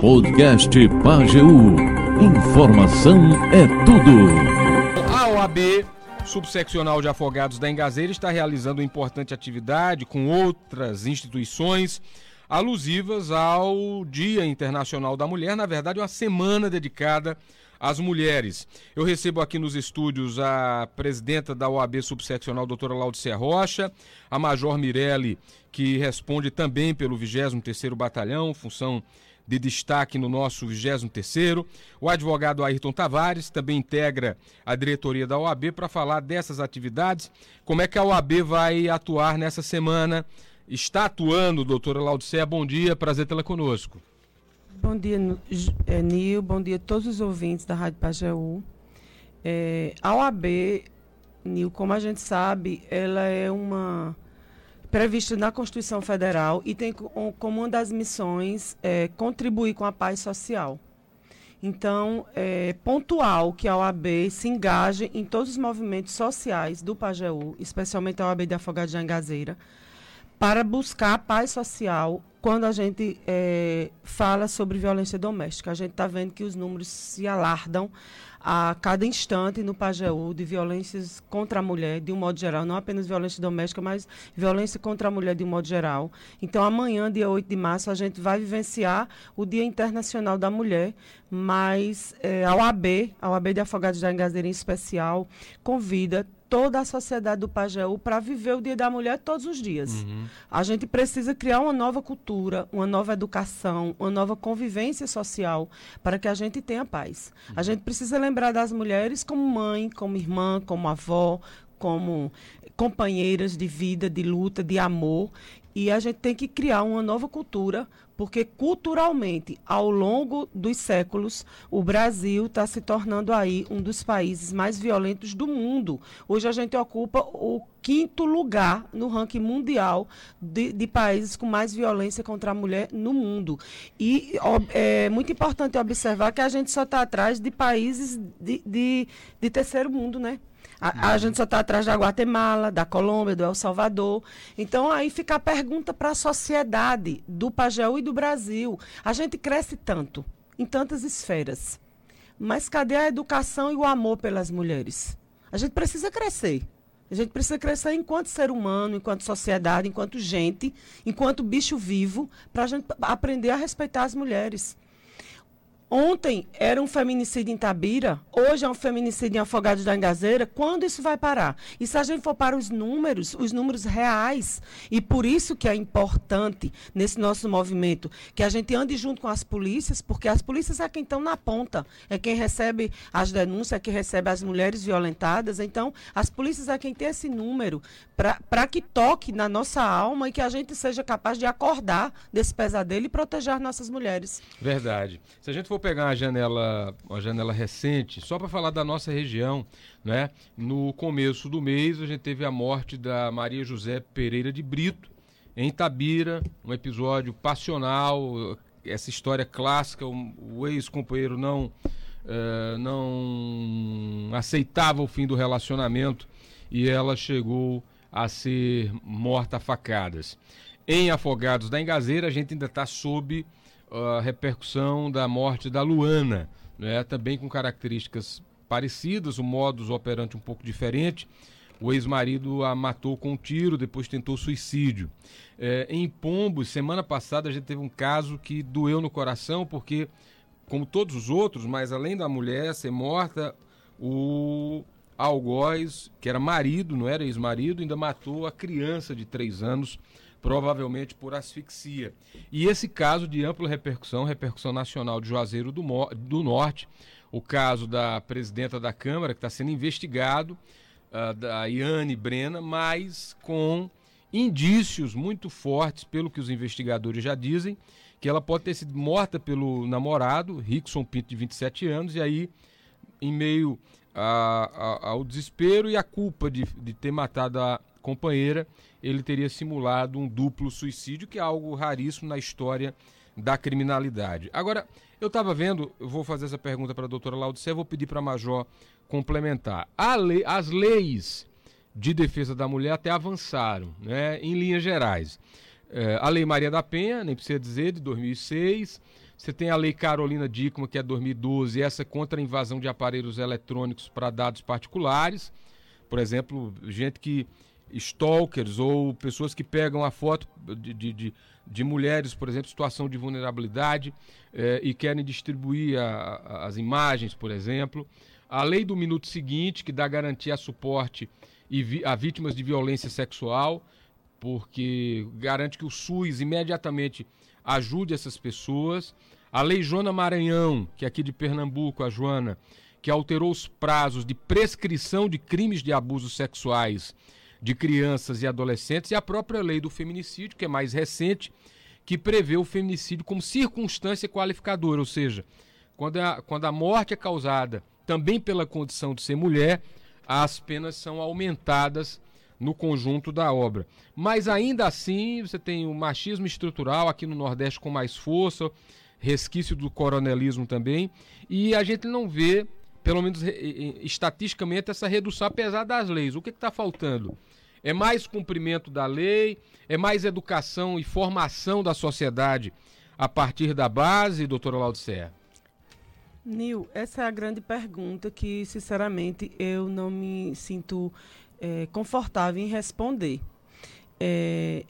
Podcast Pageu. Informação é tudo. A OAB Subseccional de Afogados da Engazeira está realizando importante atividade com outras instituições alusivas ao Dia Internacional da Mulher, na verdade, uma semana dedicada às mulheres. Eu recebo aqui nos estúdios a presidenta da OAB Subseccional, doutora Laudicia Rocha, a Major Mirelli, que responde também pelo 23º Batalhão, função de destaque no nosso 23º. O advogado Ayrton Tavares também integra a diretoria da OAB para falar dessas atividades, como é que a OAB vai atuar nessa semana. Está atuando, doutora Laudicea, bom dia, prazer tê-la conosco. Bom dia, é, Nil, bom dia a todos os ouvintes da Rádio Pajeú. É, a OAB, Nil, como a gente sabe, ela é uma previsto na Constituição Federal e tem como uma das missões é, contribuir com a paz social. Então, é pontual que a OAB se engaje em todos os movimentos sociais do Pajeú, especialmente a OAB de Afogados de Angazeira, para buscar a paz social quando a gente é, fala sobre violência doméstica. A gente está vendo que os números se alardam a cada instante no Pajeú de violências contra a mulher, de um modo geral, não apenas violência doméstica, mas violência contra a mulher de um modo geral. Então, amanhã, dia 8 de março, a gente vai vivenciar o Dia Internacional da Mulher, mas é, a OAB, a OAB de Afogados da Engazeira em especial, convida toda a sociedade do Pajeú para viver o Dia da Mulher todos os dias. Uhum. A gente precisa criar uma nova cultura, uma nova educação, uma nova convivência social para que a gente tenha paz. Uhum. A gente precisa lembrar das mulheres como mãe, como irmã, como avó, como companheiras de vida, de luta, de amor. E a gente tem que criar uma nova cultura, porque culturalmente, ao longo dos séculos, o Brasil está se tornando aí um dos países mais violentos do mundo. Hoje a gente ocupa o quinto lugar no ranking mundial de, de países com mais violência contra a mulher no mundo. E é muito importante observar que a gente só está atrás de países de, de, de terceiro mundo, né? A, a uhum. gente só está atrás da Guatemala, da Colômbia, do El Salvador. Então, aí fica a pergunta para a sociedade do Pajeú e do Brasil. A gente cresce tanto, em tantas esferas. Mas cadê a educação e o amor pelas mulheres? A gente precisa crescer. A gente precisa crescer enquanto ser humano, enquanto sociedade, enquanto gente, enquanto bicho vivo, para a gente aprender a respeitar as mulheres. Ontem era um feminicídio em Tabira, hoje é um feminicídio em Afogados da Engazeira. Quando isso vai parar? E se a gente for para os números, os números reais, e por isso que é importante nesse nosso movimento que a gente ande junto com as polícias, porque as polícias é quem estão na ponta, é quem recebe as denúncias, é quem recebe as mulheres violentadas. Então, as polícias é quem tem esse número para que toque na nossa alma e que a gente seja capaz de acordar desse pesadelo e proteger nossas mulheres. Verdade. Se a gente for for pegar uma janela, uma janela recente, só para falar da nossa região, né? No começo do mês a gente teve a morte da Maria José Pereira de Brito em Tabira, um episódio passional, essa história clássica, o, ex-companheiro não uh, não aceitava o fim do relacionamento e ela chegou a ser morta a facadas. Em Afogados da Engazeira, a gente ainda está sob a repercussão da morte da Luana, né? também com características parecidas, o modus operandi um pouco diferente. O ex-marido a matou com um tiro, depois tentou suicídio. É, em Pombos, semana passada, a gente teve um caso que doeu no coração, porque, como todos os outros, mas além da mulher ser morta, o algoz, que era marido, não era ex-marido, ainda matou a criança de três anos provavelmente por asfixia. E esse caso de ampla repercussão, repercussão nacional de Juazeiro do, do Norte, o caso da presidenta da Câmara, que está sendo investigado, uh, da Iane Brena, mas com indícios muito fortes, pelo que os investigadores já dizem, que ela pode ter sido morta pelo namorado, Rickson Pinto, de 27 anos, e aí, em meio a, a, ao desespero e a culpa de, de ter matado a companheira, ele teria simulado um duplo suicídio, que é algo raríssimo na história da criminalidade. Agora, eu estava vendo, eu vou fazer essa pergunta para a doutora Laudicea, vou pedir para a Major complementar. Lei, as leis de defesa da mulher até avançaram, né, em linhas gerais. é, a Lei Maria da Penha, nem precisa dizer, de 2006. Você tem a Lei Carolina Dickmann, que é 2012, essa contra a invasão de aparelhos eletrônicos para dados particulares. Por exemplo, gente que. Stalkers ou pessoas que pegam a foto de, de, de, de mulheres, por exemplo, situação de vulnerabilidade eh, e querem distribuir a, a, as imagens, por exemplo. A lei do minuto seguinte, que dá garantia a suporte e vi, a vítimas de violência sexual, porque garante que o SUS imediatamente ajude essas pessoas. A lei Joana Maranhão, que é aqui de Pernambuco, a Joana, que alterou os prazos de prescrição de crimes de abusos sexuais de crianças e adolescentes, e a própria lei do feminicídio, que é mais recente, que prevê o feminicídio como circunstância qualificadora, ou seja, quando a, quando a morte é causada também pela condição de ser mulher, as penas são aumentadas no conjunto da obra. Mas ainda assim, você tem o machismo estrutural aqui no Nordeste com mais força, resquício do coronelismo também, e a gente não vê, pelo menos estatisticamente, essa redução, apesar das leis. O que está faltando? É mais cumprimento da lei, é mais educação e formação da sociedade a partir da base, doutora Laudicea? Nil, essa é a grande pergunta que, sinceramente, eu não me sinto é, confortável em responder. É,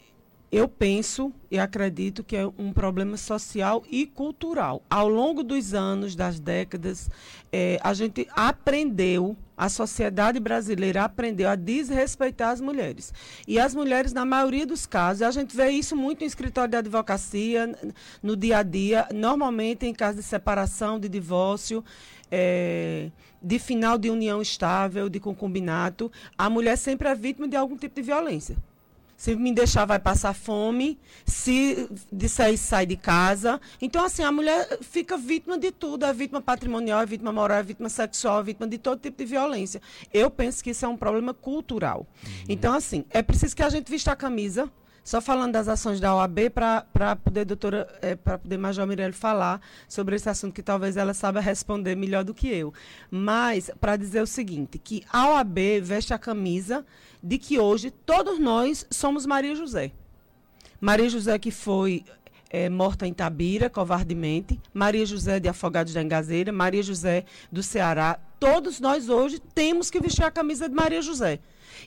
eu penso e acredito que é um problema social e cultural. Ao longo dos anos, das décadas, é, a gente aprendeu, a sociedade brasileira aprendeu a desrespeitar as mulheres. E as mulheres, na maioria dos casos, a gente vê isso muito em escritório de advocacia, no dia a dia, normalmente em caso de separação, de divórcio. É, de final de união estável, de concubinato, a mulher sempre é vítima de algum tipo de violência. Se me deixar, vai passar fome. Se disser sai de casa. Então, assim, a mulher fica vítima de tudo. É vítima patrimonial, é vítima moral, é vítima sexual, é vítima de todo tipo de violência. Eu penso que isso é um problema cultural. Uhum. Então, assim, é preciso que a gente vista a camisa. Só falando das ações da OAB, para poder, doutora, é, para poder Major Mirelle falar sobre esse assunto que talvez ela saiba responder melhor do que eu. Mas, para dizer o seguinte, que a OAB veste a camisa de que hoje todos nós somos Maria José. Maria José que foi é, morta em Tabira, covardemente, Maria José de Afogados da Engazeira, Maria José do Ceará. Todos nós hoje temos que vestir a camisa de Maria José.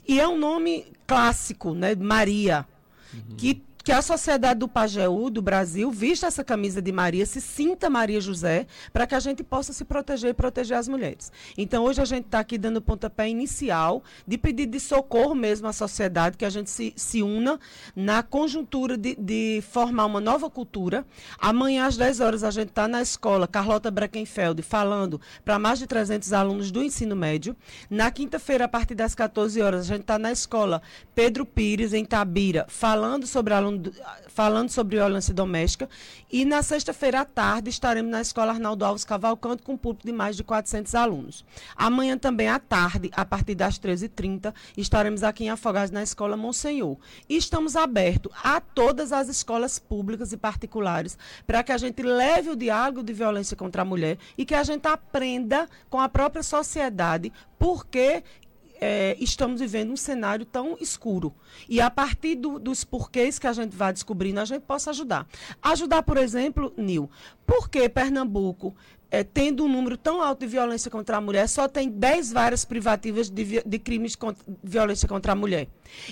E é um nome clássico, né? Maria, uhum. que que a sociedade do Pajeú, do Brasil, vista essa camisa de Maria, se sinta Maria José, para que a gente possa se proteger e proteger as mulheres. Então, hoje a gente está aqui dando o pontapé inicial de pedido de socorro mesmo à sociedade, que a gente se, se una na conjuntura de, de formar uma nova cultura. Amanhã, às 10 horas, a gente está na escola Carlota Breckenfeld, falando para mais de 300 alunos do ensino médio. Na quinta-feira, a partir das 14 horas, a gente está na escola Pedro Pires, em Tabira, falando sobre alunos falando sobre violência doméstica. E na sexta-feira à tarde estaremos na Escola Arnaldo Alves Cavalcante com um público de mais de 400 alunos. Amanhã também à tarde, a partir das 13h30, estaremos aqui em Afogados na Escola Monsenhor. E estamos abertos a todas as escolas públicas e particulares para que a gente leve o diálogo de violência contra a mulher e que a gente aprenda com a própria sociedade porque é, estamos vivendo um cenário tão escuro. E a partir do, dos porquês que a gente vai descobrindo, a gente possa ajudar. Ajudar, por exemplo, Nil, por que Pernambuco é, tendo um número tão alto de violência contra a mulher, só tem 10 varas privativas de, de crimes de violência contra a mulher.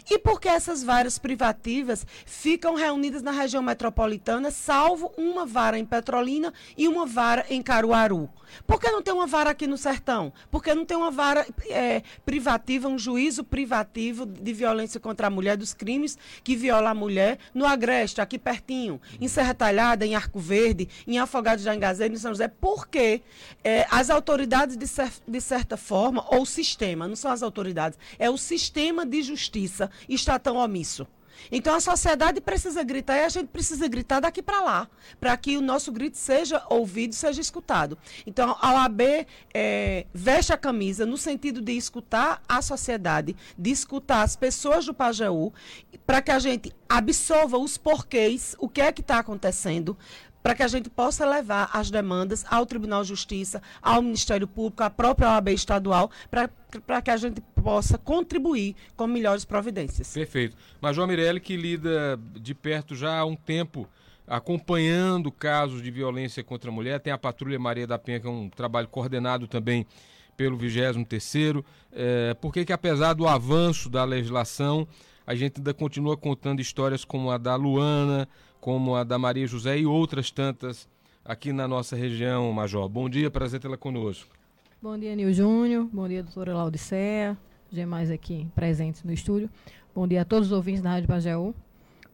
E por que essas varas privativas ficam reunidas na região metropolitana, salvo uma vara em Petrolina e uma vara em Caruaru? Por que não tem uma vara aqui no Sertão? Por que não tem uma vara é, privativa, um juízo privativo de violência contra a mulher, dos crimes que viola a mulher, no Agreste, aqui pertinho, em Serra Talhada, em Arco Verde, em Afogados da Engazeira, em São José? Por porque é, as autoridades, de, cer de certa forma, ou o sistema, não são as autoridades, é o sistema de justiça está tão omisso. Então a sociedade precisa gritar e a gente precisa gritar daqui para lá, para que o nosso grito seja ouvido, seja escutado. Então a OAB é, veste a camisa no sentido de escutar a sociedade, de escutar as pessoas do Pajeú, para que a gente absorva os porquês, o que é que está acontecendo, para que a gente possa levar as demandas ao Tribunal de Justiça, ao Ministério Público, à própria OAB estadual, para que a gente possa contribuir com melhores providências. Perfeito. Major Mirelli, que lida de perto já há um tempo acompanhando casos de violência contra a mulher, tem a Patrulha Maria da Penha, que é um trabalho coordenado também pelo 23º, é, porque que apesar do avanço da legislação, a gente ainda continua contando histórias como a da Luana, como a da Maria José e outras tantas aqui na nossa região, Major. Bom dia, prazer tê-la conosco. Bom dia, Nil Júnior. Bom dia, doutora Laudicea. Demais aqui presentes no estúdio. Bom dia a todos os ouvintes da Rádio Pajeú.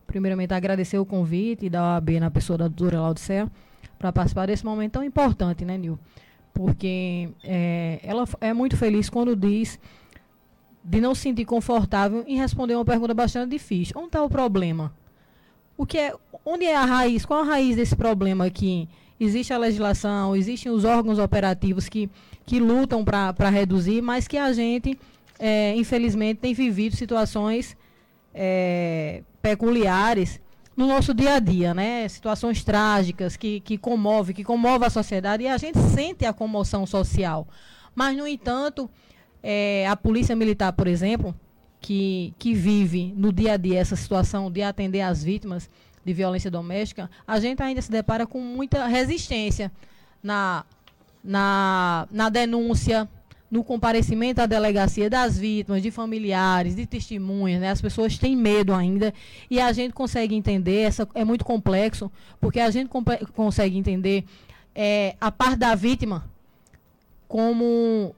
Primeiramente, agradecer o convite da OAB na pessoa da doutora Laudicea para participar desse momento tão importante, né, Nil? Porque é, ela é muito feliz quando diz de não se sentir confortável em responder uma pergunta bastante difícil. Onde está o problema? O que é, onde é a raiz? Qual a raiz desse problema aqui? Existe a legislação, existem os órgãos operativos que, que lutam para reduzir, mas que a gente, é, infelizmente, tem vivido situações é, peculiares no nosso dia a dia, né? Situações trágicas que, que comove, que comove a sociedade e a gente sente a comoção social. Mas, no entanto, é, a polícia militar, por exemplo, que, que vive no dia a dia essa situação de atender as vítimas de violência doméstica, a gente ainda se depara com muita resistência na, na, na denúncia, no comparecimento à delegacia das vítimas, de familiares, de testemunhas, né? As pessoas têm medo ainda e a gente consegue entender, essa é muito complexo, porque a gente consegue entender é, a parte da vítima como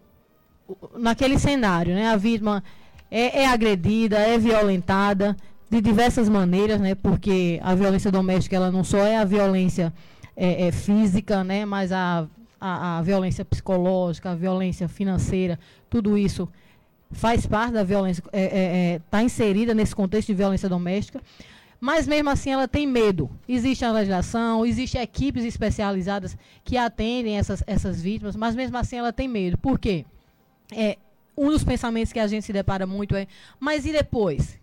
naquele cenário, né? A vítima é, é, agredida, é violentada de diversas maneiras, né? Porque a violência doméstica ela não só é a violência é, é física, né? Mas a, a, a, violência psicológica, a violência financeira, tudo isso faz parte da violência, está é, é, é tá inserida nesse contexto de violência doméstica. Mas mesmo assim ela tem medo. Existe a legislação, existem equipes especializadas que atendem essas, essas vítimas, mas mesmo assim ela tem medo. Por quê? É, um dos pensamentos que a gente se depara muito é: mas e depois?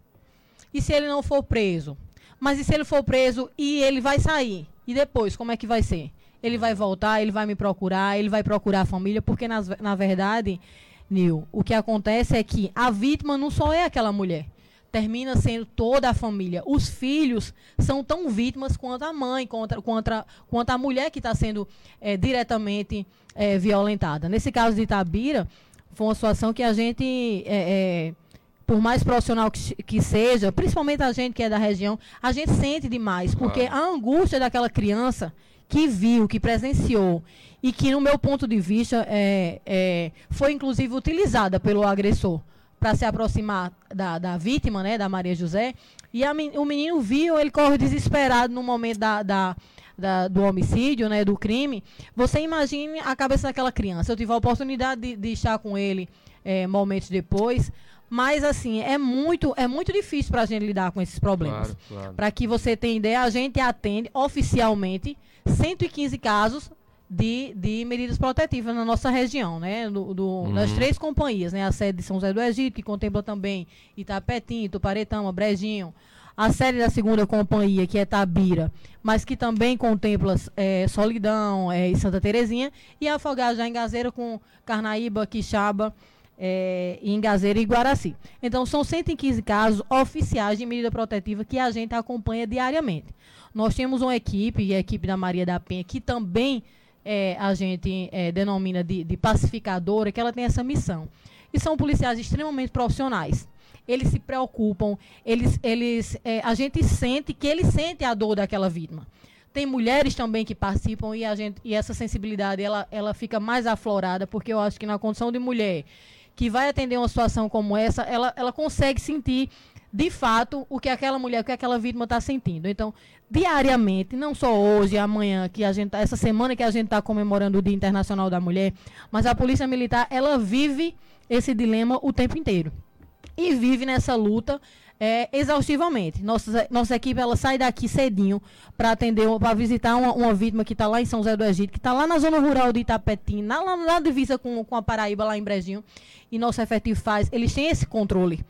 E se ele não for preso? Mas e se ele for preso e ele vai sair? E depois, como é que vai ser? Ele vai voltar, ele vai me procurar, ele vai procurar a família, porque na, na verdade, Nil, o que acontece é que a vítima não só é aquela mulher termina sendo toda a família. Os filhos são tão vítimas quanto a mãe, quanto, quanto, a, quanto a mulher que está sendo é, diretamente é, violentada. Nesse caso de Itabira, foi uma situação que a gente, é, é, por mais profissional que, que, seja, principalmente a gente que é da região, a gente sente demais, porque a angústia daquela criança que viu, que presenciou e que, no meu ponto de vista, é, é foi inclusive utilizada pelo agressor para se aproximar da, da, vítima, né, da Maria José, e a, o menino viu, ele corre desesperado no momento da, da da, do homicídio, né, do crime, você imagine a cabeça daquela criança. Eu tive a oportunidade de, de estar com ele é, momentos depois, mas assim, é muito, é muito difícil para a gente lidar com esses problemas. Claro, claro. Para que você tenha ideia, a gente atende oficialmente 115 casos de, de medidas protetivas na nossa região, né? Do, do uhum. Das três companhias, né? A sede de São José do Egito, que contempla também Itapetim, Tuparetama, Brejinho, a série da segunda companhia, que é Tabira, mas que também contempla é, Solidão é, e Santa Terezinha, e a Afogagem em Gazeira com Carnaíba, Quixaba, é, em Gazeira e Guaraci. Então, são 115 casos oficiais de medida protetiva que a gente acompanha diariamente. Nós temos uma equipe, a equipe da Maria da Penha, que também é, a gente é, denomina de, de pacificadora, que ela tem essa missão. E são policiais extremamente profissionais eles se preocupam, eles, eles, é, a gente sente que eles sentem a dor daquela vítima. Tem mulheres também que participam e, a gente, e essa sensibilidade ela, ela fica mais aflorada, porque eu acho que na condição de mulher que vai atender uma situação como essa, ela, ela consegue sentir de fato o que aquela mulher, o que aquela vítima está sentindo. Então, diariamente, não só hoje, amanhã, que a gente, tá, essa semana que a gente está comemorando o Dia Internacional da Mulher, mas a Polícia Militar ela vive esse dilema o tempo inteiro e vive nessa luta é, exaustivamente. Nossa, nossa equipe ela sai daqui cedinho para atender, para visitar uma, uma, vítima que está lá em São José do Egito, que está lá na zona rural de Itapetim, na, lá na divisa com, com a Paraíba, lá em Brejinho. E nosso efetivo faz, eles têm esse controle.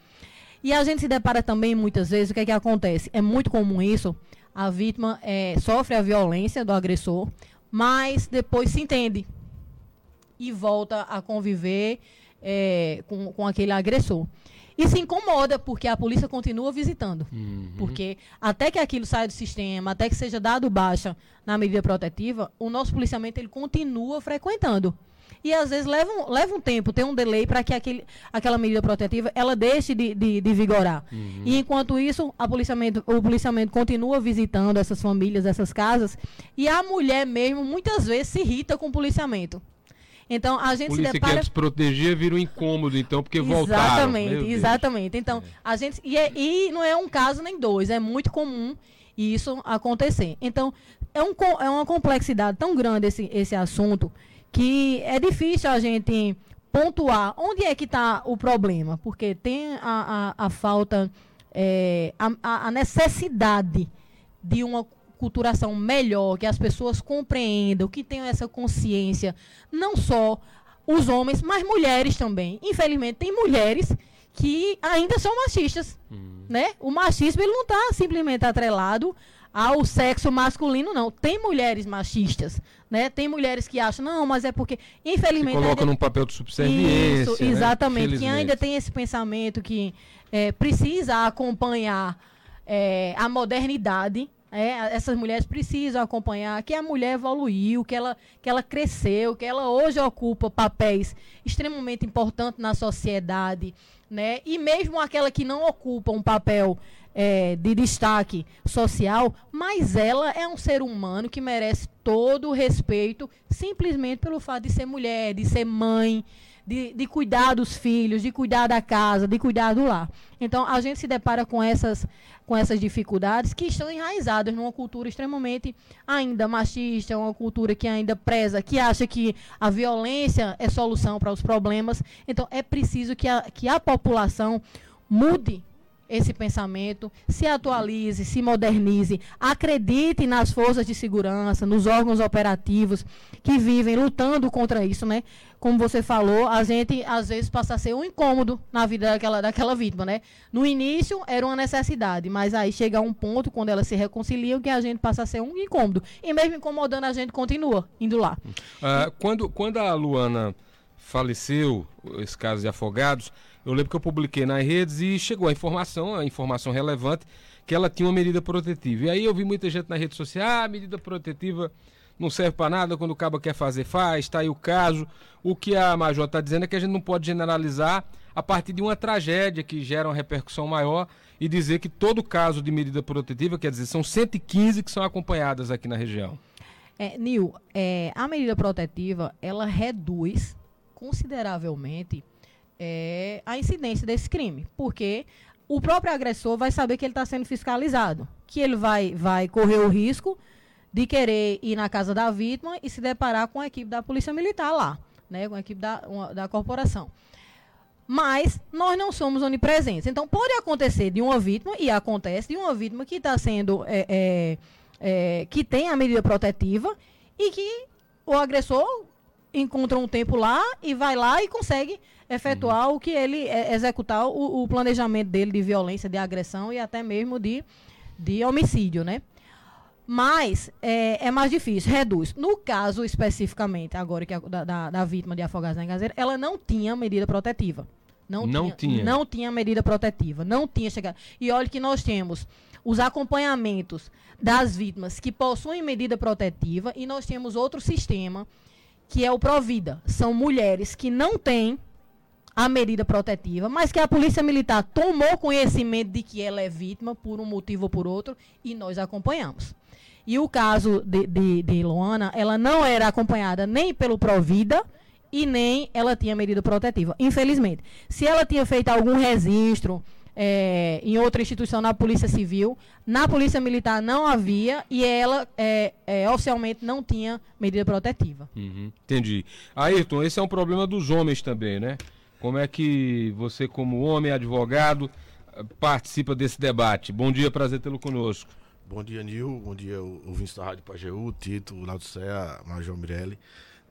E a gente se depara também muitas vezes, o que é que acontece? É muito comum isso, a vítima é, sofre a violência do agressor, mas depois se entende e volta a conviver é, com, com aquele agressor. E se incomoda, porque a polícia continua visitando. Uhum. Porque até que aquilo saia do sistema, até que seja dado baixa na medida protetiva, o nosso policiamento ele continua frequentando. E às vezes leva um, leva um tempo, tem um delay para que aquele, aquela medida protetiva ela deixe de, de, de vigorar. Uhum. E enquanto isso, a policiamento, o policiamento continua visitando essas famílias, essas casas, e a mulher mesmo muitas vezes se irrita com o policiamento. Então a gente Polícia se depara. quer desproteger vira um incômodo, então, porque voltaram. Exatamente, exatamente. Então, a gente. E, é, e não é um caso nem dois, é muito comum isso acontecer. Então, é, um, é uma complexidade tão grande esse, esse assunto que é difícil a gente pontuar onde é que está o problema, porque tem a, a, a falta, é, a, a necessidade de uma culturação melhor, que as pessoas compreendam, que tenham essa consciência, não só os homens, mas mulheres também. Infelizmente, tem mulheres que ainda são machistas, hum. né? O machismo ele não está simplesmente atrelado ao sexo masculino, não. Tem mulheres machistas, né? Tem mulheres que acham, não, mas é porque, infelizmente... Se coloca ainda... num papel de subserviência, Isso, né? exatamente. Que ainda tem esse pensamento que é, precisa acompanhar é, a modernidade, é, essas mulheres precisam acompanhar que a mulher evoluiu, que ela, que ela cresceu, que ela hoje ocupa papéis extremamente importantes na sociedade, né? E mesmo aquela que não ocupa um papel é, de destaque social, mas ela é um ser humano que merece todo o respeito simplesmente pelo fato de ser mulher, de ser mãe, de, de cuidar dos filhos, de cuidar da casa, de cuidar do lar. Então, a gente se depara com essas, com essas dificuldades que estão enraizadas numa cultura extremamente ainda machista, uma cultura que ainda preza, que acha que a violência é solução para os problemas. Então, é preciso que a, que a população mude esse pensamento, se atualize, se modernize, acredite nas forças de segurança, nos órgãos operativos que vivem lutando contra isso, né? Como você falou, a gente às vezes passa a ser um incômodo na vida daquela, daquela vítima, né? No início era uma necessidade, mas aí chega um ponto quando elas se reconciliam que a gente passa a ser um incômodo. E mesmo incomodando, a gente continua indo lá. Uh, quando, quando a Luana faleceu, esse caso de afogados, eu lembro que eu publiquei nas redes e chegou a informação, a informação relevante, que ela tinha uma medida protetiva. E aí eu vi muita gente na rede social, ah, medida protetiva não serve para nada, quando o cabo quer fazer, faz, está aí o caso. O que a Major está dizendo é que a gente não pode generalizar a partir de uma tragédia que gera uma repercussão maior e dizer que todo caso de medida protetiva, quer dizer, são 115 que são acompanhadas aqui na região. É, Nil, é, a medida protetiva, ela reduz consideravelmente é, a incidência desse crime, porque o próprio agressor vai saber que ele está sendo fiscalizado, que ele vai, vai correr o risco de querer ir na casa da vítima e se deparar com a equipe da Polícia Militar lá, né, com a equipe da, uma, da corporação. Mas nós não somos onipresentes. Então pode acontecer de uma vítima, e acontece, de uma vítima que está sendo. É, é, é, que tem a medida protetiva e que o agressor encontra um tempo lá e vai lá e consegue efetuar uhum. o que ele é, executar o, o, planejamento dele de violência, de agressão e até mesmo de, de homicídio, né? Mas é, é mais difícil, reduz. No caso especificamente, agora que a, da, da, vítima de afogados na engazeira, ela não tinha medida protetiva. Não, não tinha, tinha, Não tinha medida protetiva. Não tinha chegado. E olha que nós temos os acompanhamentos das vítimas que possuem medida protetiva e nós temos outro sistema que é o Provida. São mulheres que não têm a medida protetiva, mas que a Polícia Militar tomou conhecimento de que ela é vítima por um motivo ou por outro e nós acompanhamos. E o caso de, de, de Luana, ela não era acompanhada nem pelo Provida e nem ela tinha medida protetiva, infelizmente. Se ela tinha feito algum registro é, em outra instituição na Polícia Civil, na Polícia Militar não havia e ela é, é, oficialmente não tinha medida protetiva. Uhum, entendi. Ayrton, esse é um problema dos homens também, né? Como é que você, como homem, advogado, participa desse debate? Bom dia, prazer tê-lo conosco. Bom dia, Nil. Bom dia, ouvintes da Rádio Pajeú, Tito, Laudicea, Major Mirelli.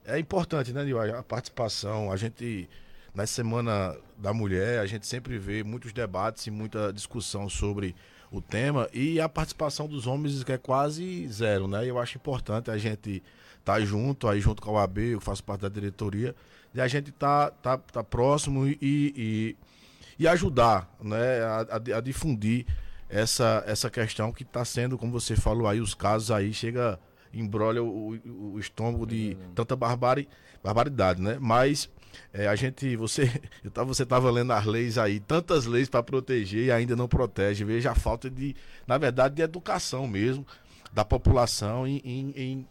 É importante, né, Nil, a participação. A gente, na Semana da Mulher, a gente sempre vê muitos debates e muita discussão sobre o tema, e a participação dos homens que é quase zero, né? Eu acho importante a gente estar tá junto, aí junto com a OAB, eu faço parte da diretoria, e a gente tá, tá, tá próximo e, e, e ajudar né? a, a, a difundir essa, essa questão que está sendo, como você falou aí, os casos aí chega, embrolha o, o, o estômago de tanta barbari, barbaridade, né? Mas é, a gente, você, eu tava, você estava lendo as leis aí, tantas leis para proteger e ainda não protege. Veja a falta de, na verdade, de educação mesmo da população em, em, em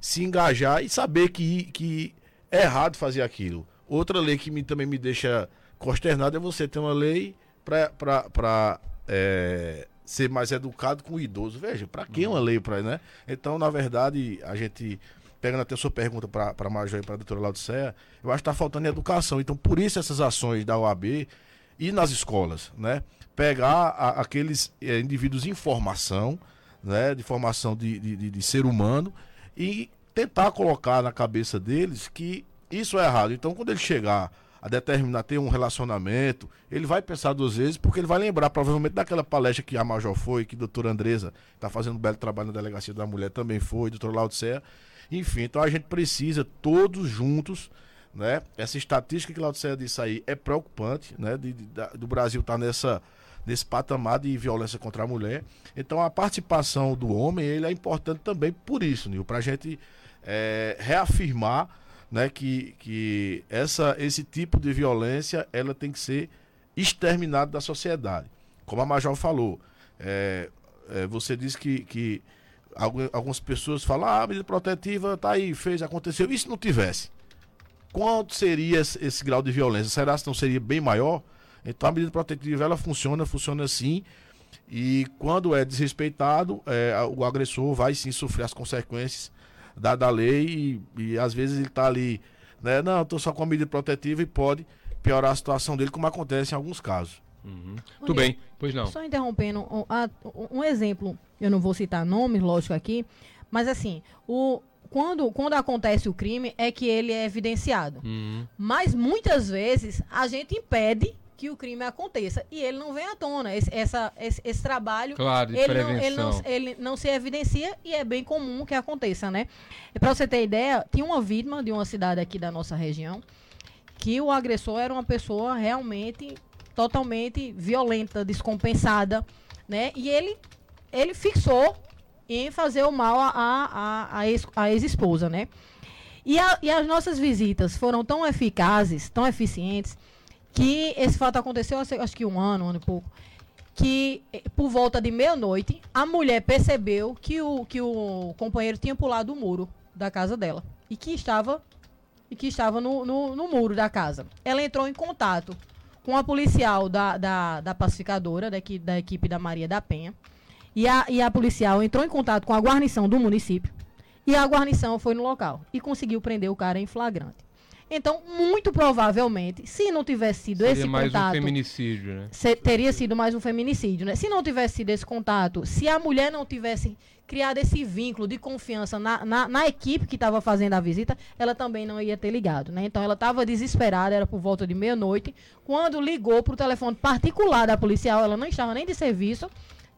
se engajar e saber que, que é errado fazer aquilo. Outra lei que me, também me deixa consternado é você ter uma lei para é, ser mais educado com o idoso. Veja, para que uma lei para, né? Então, na verdade, a gente pegando até a sua pergunta para a Major e para a doutora Laudicea, eu acho que está faltando educação. Então, por isso essas ações da OAB e nas escolas, né? Pegar a, aqueles é, indivíduos em formação, né? De formação de, de, de, ser humano e tentar colocar na cabeça deles que isso é errado. Então, quando ele chegar a determinar ter um relacionamento, ele vai pensar duas vezes, porque ele vai lembrar provavelmente daquela palestra que a Major foi, que a doutora Andresa está fazendo um belo trabalho na Delegacia da Mulher também foi, doutora Laudicea. Enfim, então a gente precisa todos juntos, né? Essa estatística que Laudicea disse aí é preocupante, né? De, de, do Brasil estar tá nessa nesse patamar de violência contra a mulher. Então a participação do homem ele é importante também por isso, Nil, para a gente é, reafirmar né, que, que essa, esse tipo de violência ela tem que ser exterminada da sociedade. Como a Major falou, é, é, você disse que, que algumas pessoas falam, ah, a medida protetiva tá aí, fez, aconteceu. E se não tivesse? Quanto seria esse, grau de violência? Será que não seria bem maior? Então a medida protetiva ela funciona, funciona assim. E quando é desrespeitado, é, o agressor vai sim sofrer as consequências da, da lei e, e às vezes ele está ali, né? Não, estou só com a medida protetiva e pode piorar a situação dele, como acontece em alguns casos. Uhum. Tudo bem, pois não. Só interrompendo, um, um, exemplo, eu não vou citar nomes, lógico, aqui, mas assim, o, quando, quando acontece o crime é que ele é evidenciado. Uhum. Mas muitas vezes a gente impede que o crime aconteça. E ele não vem à tona. Esse, essa, esse, esse trabalho, claro, ele, não, ele, não, ele não se evidencia e é bem comum que aconteça, né? Para você ter ideia, tinha uma vítima de uma cidade aqui da nossa região que o agressor era uma pessoa realmente totalmente violenta, descompensada, né? E ele, ele fixou em fazer o mal a, a, a, a ex-esposa, né? E, a, e as nossas visitas foram tão eficazes, tão eficientes, que esse fato aconteceu acho que um ano, um ano e pouco, que eh, por volta de meia-noite a mulher percebeu que o, que o companheiro tinha pulado o muro da casa dela e que estava e que estava no, no, no muro da casa. Ela entrou em contato com a policial da, da, da pacificadora, da, da equipe da Maria da Penha, e a, e a policial entrou em contato com a guarnição do município, e a guarnição foi no local e conseguiu prender o cara em flagrante. Então, muito provavelmente, se não tivesse sido Seria esse mais contato. um feminicídio, né? Se, teria sido mais um feminicídio, né? Se não tivesse sido esse contato, se a mulher não tivesse criado esse vínculo de confiança na, na, na equipe que estava fazendo a visita, ela também não ia ter ligado, né? Então ela estava desesperada, era por volta de meia-noite, quando ligou para o telefone particular da policial, ela não estava nem de serviço.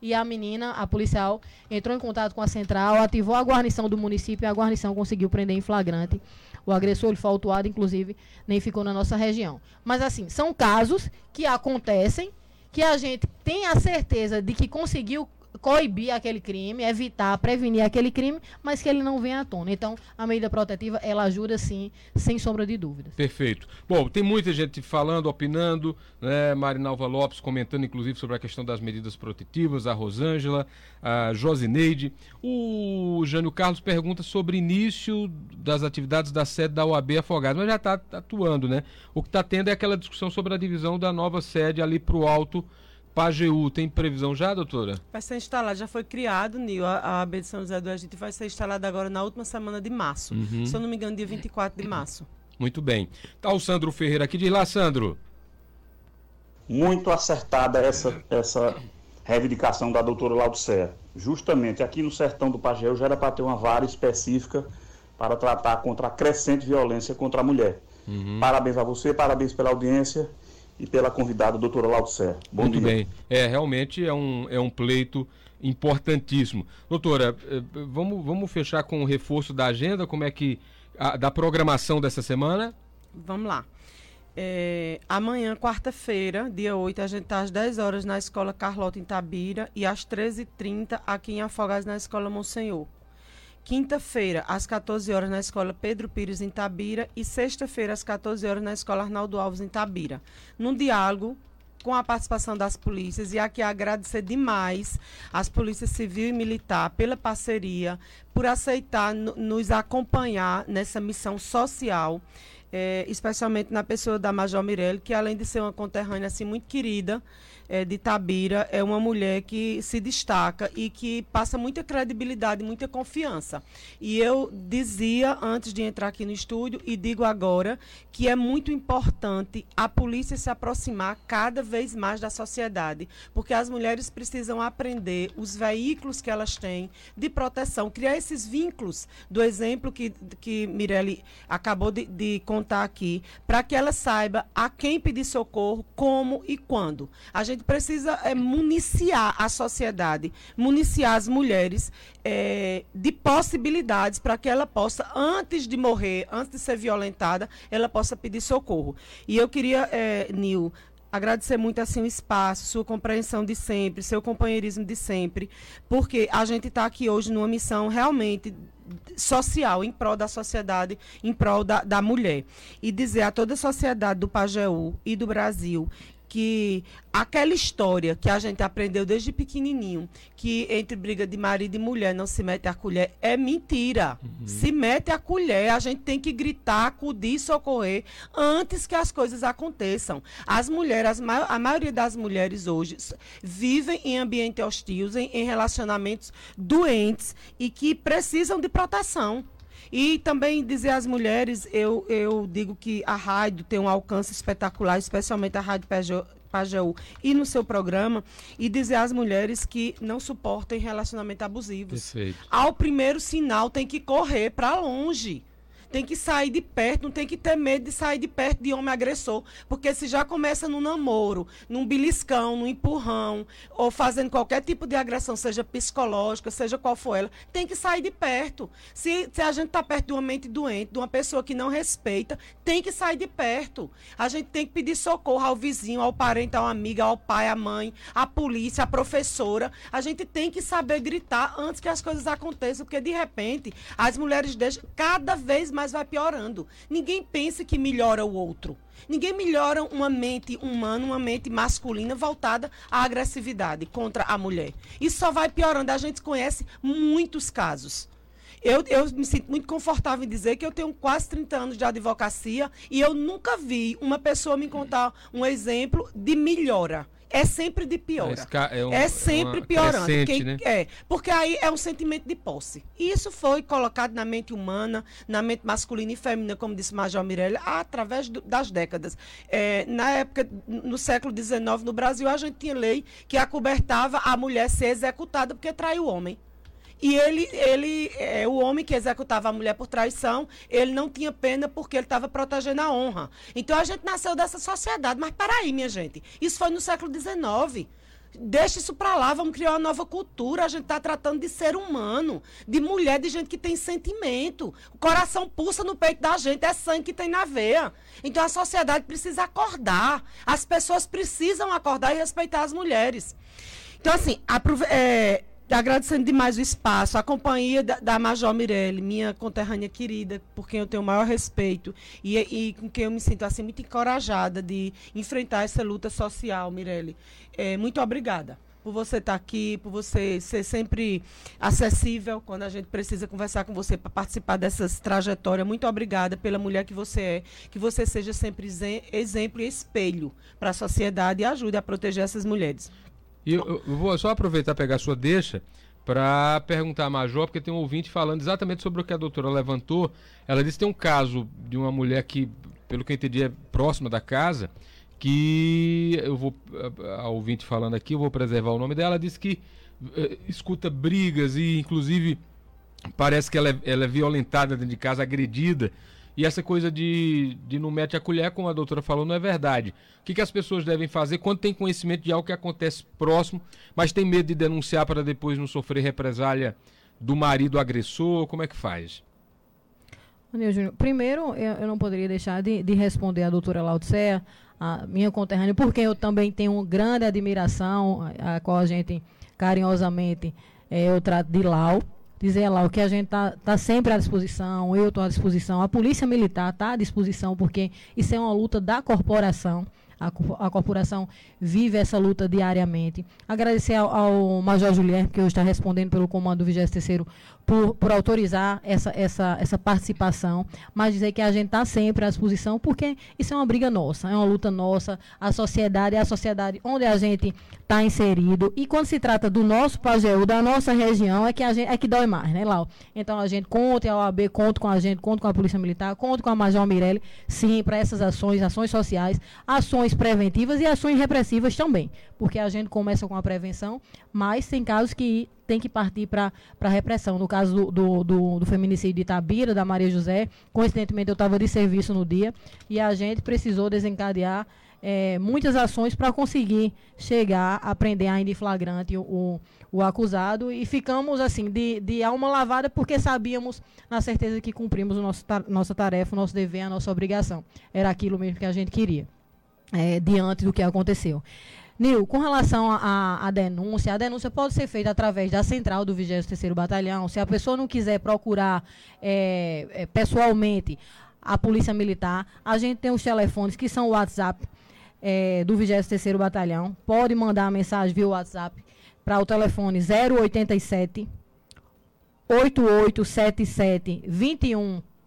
E a menina, a policial, entrou em contato com a central, ativou a guarnição do município e a guarnição conseguiu prender em flagrante o agressor ele foi autuado, inclusive, nem ficou na nossa região. Mas, assim, são casos que acontecem, que a gente tem a certeza de que conseguiu coibir aquele crime, evitar, prevenir aquele crime, mas que ele não venha à tona. Então, a medida protetiva, ela ajuda sim, sem sombra de dúvidas. Perfeito. Bom, tem muita gente falando, opinando, né? Marinalva Lopes comentando, inclusive, sobre a questão das medidas protetivas, a Rosângela, a Josineide. O Jânio Carlos pergunta sobre início das atividades da sede da OAB Afogados, mas já está atuando, né? O que está tendo é aquela discussão sobre a divisão da nova sede ali para o Alto Pajeú tem previsão já, doutora? Vai ser instalado, já foi criado, Nil, a, a AB de São José do Egito vai ser instalada agora na última semana de março. Uhum. Se eu não me engano, dia 24 de março. Muito bem. Tá o Sandro Ferreira aqui. Diz lá, Sandro. Muito acertada essa, essa reivindicação da doutora Laudicea. Justamente aqui no sertão do Pajeú já era para ter uma vara específica para tratar contra a crescente violência contra a mulher. Uhum. Parabéns a você, parabéns pela audiência e pela convidada, doutora Laucer. Bom Muito dia. bem. É, realmente é um, é um pleito importantíssimo. Doutora, eh, vamos, vamos fechar com o reforço da agenda, como é que. A, da programação dessa semana? Vamos lá. É, amanhã, quarta-feira, dia 8, a gente está às 10 horas na Escola Carlota em Tabira e às 13h30 aqui em Afogados na Escola Monsenhor. Quinta-feira, às 14 horas, na Escola Pedro Pires, em Tabira. E sexta-feira, às 14 horas, na Escola Arnaldo Alves, em Tabira. Num diálogo com a participação das polícias e aqui agradecer demais às polícias civil e militar pela parceria, por aceitar nos acompanhar nessa missão social, é, especialmente na pessoa da Major Mirelle, que além de ser uma conterrânea assim muito querida, é, de Tabira é uma mulher que se destaca e que passa muita credibilidade, muita confiança. E eu dizia antes de entrar aqui no estúdio e digo agora que é muito importante a polícia se aproximar cada vez mais da sociedade, porque as mulheres precisam aprender os veículos que elas têm de proteção, criar esses vínculos do exemplo que, que Mirelle acabou de, de contar aqui, para que ela saiba a quem pedir socorro, como e quando. A gente precisa é, municiar a sociedade, municiar as mulheres é, de possibilidades para que ela possa, antes de morrer, antes de ser violentada, ela possa pedir socorro. E eu queria, é, Nil, agradecer muito assim o espaço, sua compreensão de sempre, seu companheirismo de sempre, porque a gente está aqui hoje numa missão realmente social, em prol da sociedade, em prol da, da mulher. E dizer a toda a sociedade do Pajeú e do Brasil que aquela história que a gente aprendeu desde pequenininho, que entre briga de marido e mulher não se mete a colher, é mentira. Uhum. Se mete a colher, a gente tem que gritar, acudir, socorrer antes que as coisas aconteçam. As mulheres, a maioria das mulheres hoje vivem em ambiente hostil, em, em relacionamentos doentes e que precisam de proteção. E também dizer às mulheres, eu, eu digo que a rádio tem um alcance espetacular, especialmente a Rádio Pajeú e no seu programa e dizer às mulheres que não suportem relacionamento abusivo. Perfeito. Ao primeiro sinal tem que correr para longe tem que sair de perto, não tem que ter medo de sair de perto de homem agressor. Porque se já começa no namoro, num beliscão, num empurrão, ou fazendo qualquer tipo de agressão, seja psicológica, seja qual for ela, tem que sair de perto. Se, se a gente está perto de uma mente doente, de uma pessoa que não respeita, tem que sair de perto. A gente tem que pedir socorro ao vizinho, ao parente, ao amigo, ao pai, à mãe, à polícia, à professora. A gente tem que saber gritar antes que as coisas aconteçam, porque de repente as mulheres deixam cada vez mais mais vai piorando. Ninguém pensa que melhora o outro. Ninguém melhora uma mente humana, uma mente masculina voltada à agressividade contra a mulher. Isso só vai piorando. A gente conhece muitos casos. Eu, eu me sinto muito confortável em dizer que eu tenho quase 30 anos de advocacia e eu nunca vi uma pessoa me contar um exemplo de melhora é sempre de piora. É, um, é sempre piorando. Quem, né? É, porque aí é um sentimento de posse. E isso foi colocado na mente humana, na mente masculina e feminina, como disse Major Mirella, através do, das décadas. É, na época, no século XIX, no Brasil, a gente tinha lei que acobertava a mulher ser executada porque traiu o homem. E ele, ele é, o homem que executava a mulher por traição, ele não tinha pena porque ele estava protegendo a honra. Então a gente nasceu dessa sociedade. Mas peraí, minha gente, isso foi no século XIX. Deixa isso para lá, vamos criar uma nova cultura. A gente está tratando de ser humano, de mulher, de gente que tem sentimento. O coração pulsa no peito da gente, é sangue que tem na veia. Então a sociedade precisa acordar. As pessoas precisam acordar e respeitar as mulheres. Então, assim, é, agradecendo demais o espaço, a companhia da, da Major Mirelle, minha conterrânea querida, por quem eu tenho o maior respeito e, e com quem eu me sinto assim muito encorajada de enfrentar essa luta social, Mirelle. É, muito obrigada por você estar aqui, por você ser sempre acessível quando a gente precisa conversar com você para participar dessas trajetórias. Muito obrigada pela mulher que você é, que você seja sempre exemplo e espelho para a sociedade e ajude a proteger essas mulheres. E eu, eu vou só aproveitar pegar a sua deixa para perguntar a Major, porque tem um ouvinte falando exatamente sobre o que a doutora levantou. Ela disse que tem um caso de uma mulher que, pelo que eu entendi, é próxima da casa, que eu vou, a, ouvinte falando aqui, eu vou preservar o nome dela, disse que uh, escuta brigas e, inclusive, parece que ela é, ela é violentada dentro de casa, agredida E essa coisa de, de não mete a colher, como a doutora falou, não é verdade. O que, que as pessoas devem fazer quando tem conhecimento de algo que acontece próximo, mas tem medo de denunciar para depois não sofrer represália do marido agressor? Como é que faz? Júnior, primeiro eu, eu, não poderia deixar de, de responder à doutora Laudicea, a minha conterrânea, porque eu também tenho grande admiração, a, a qual a gente carinhosamente é, eu trato de Lau. Dizer lá o que a gente está tá sempre à disposição, eu estou à disposição, a Polícia Militar está à disposição, porque isso é uma luta da corporação. A, a corporação vive essa luta diariamente. Agradecer ao, ao Major Julier, que hoje está respondendo pelo comando do 23 por, por autorizar essa, essa, essa participação, mas dizer que a gente está sempre à disposição, porque isso é uma briga nossa, é uma luta nossa, a sociedade é a sociedade onde a gente está inserido, e quando se trata do nosso Pajeú, da nossa região, é que, a gente, é que dói mais, né, Lau? Então a gente conta a OAB, conta com a gente, conta com a Polícia Militar, conta com a Major Mirelli, sim, para essas ações, ações sociais, ações preventivas e ações repressivas também, porque a gente começa com a prevenção, mas tem casos que tem que partir para a repressão. No caso do, do, do, do, feminicídio de Itabira, da Maria José, coincidentemente eu estava de serviço no dia e a gente precisou desencadear é, muitas ações para conseguir chegar a prender ainda em flagrante o, o, o, acusado e ficamos assim de, de alma lavada porque sabíamos na certeza que cumprimos o nosso, nossa tarefa, o nosso dever, a nossa obrigação. Era aquilo mesmo que a gente queria, é, diante do que aconteceu. Nil, com relação à denúncia, a denúncia pode ser feita através da central do 23º Batalhão. Se a pessoa não quiser procurar é, é, pessoalmente a Polícia Militar, a gente tem os telefones que são o WhatsApp é, do 23º Batalhão. Pode mandar a mensagem via WhatsApp para o telefone 087 8877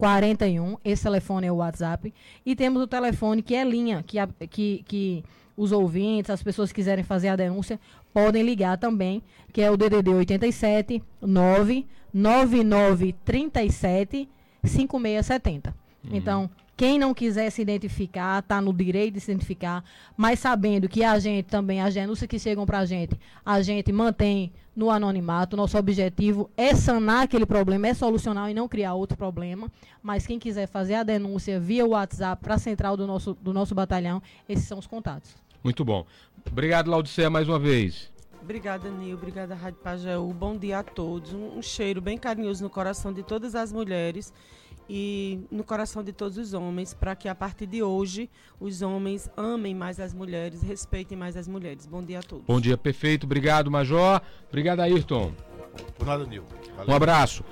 2141. Esse telefone é o WhatsApp. E temos o telefone que é linha, que, que, que os ouvintes, as pessoas que quiserem fazer a denúncia, podem ligar também, que é o DDD 87 99937 5670. Uhum. Então, quem não quiser se identificar, está no direito de se identificar, mas sabendo que a gente também, as denúncias que chegam para a gente, a gente mantém no anonimato. Nosso objetivo é sanar aquele problema, é solucionar e não criar outro problema. Mas quem quiser fazer a denúncia via WhatsApp para a central do nosso, do nosso batalhão, esses são os contatos. Muito bom. Obrigado, Laudicea, mais uma vez. Obrigada, Nil. Obrigada, Rádio Pajeú. Bom dia a todos. Um, um cheiro bem carinhoso no coração de todas as mulheres e no coração de todos os homens, para que a partir de hoje os homens amem mais as mulheres, respeitem mais as mulheres. Bom dia a todos. Bom dia, perfeito. Obrigado, Major. Obrigado, Ayrton. Por nada, Nil. Um abraço.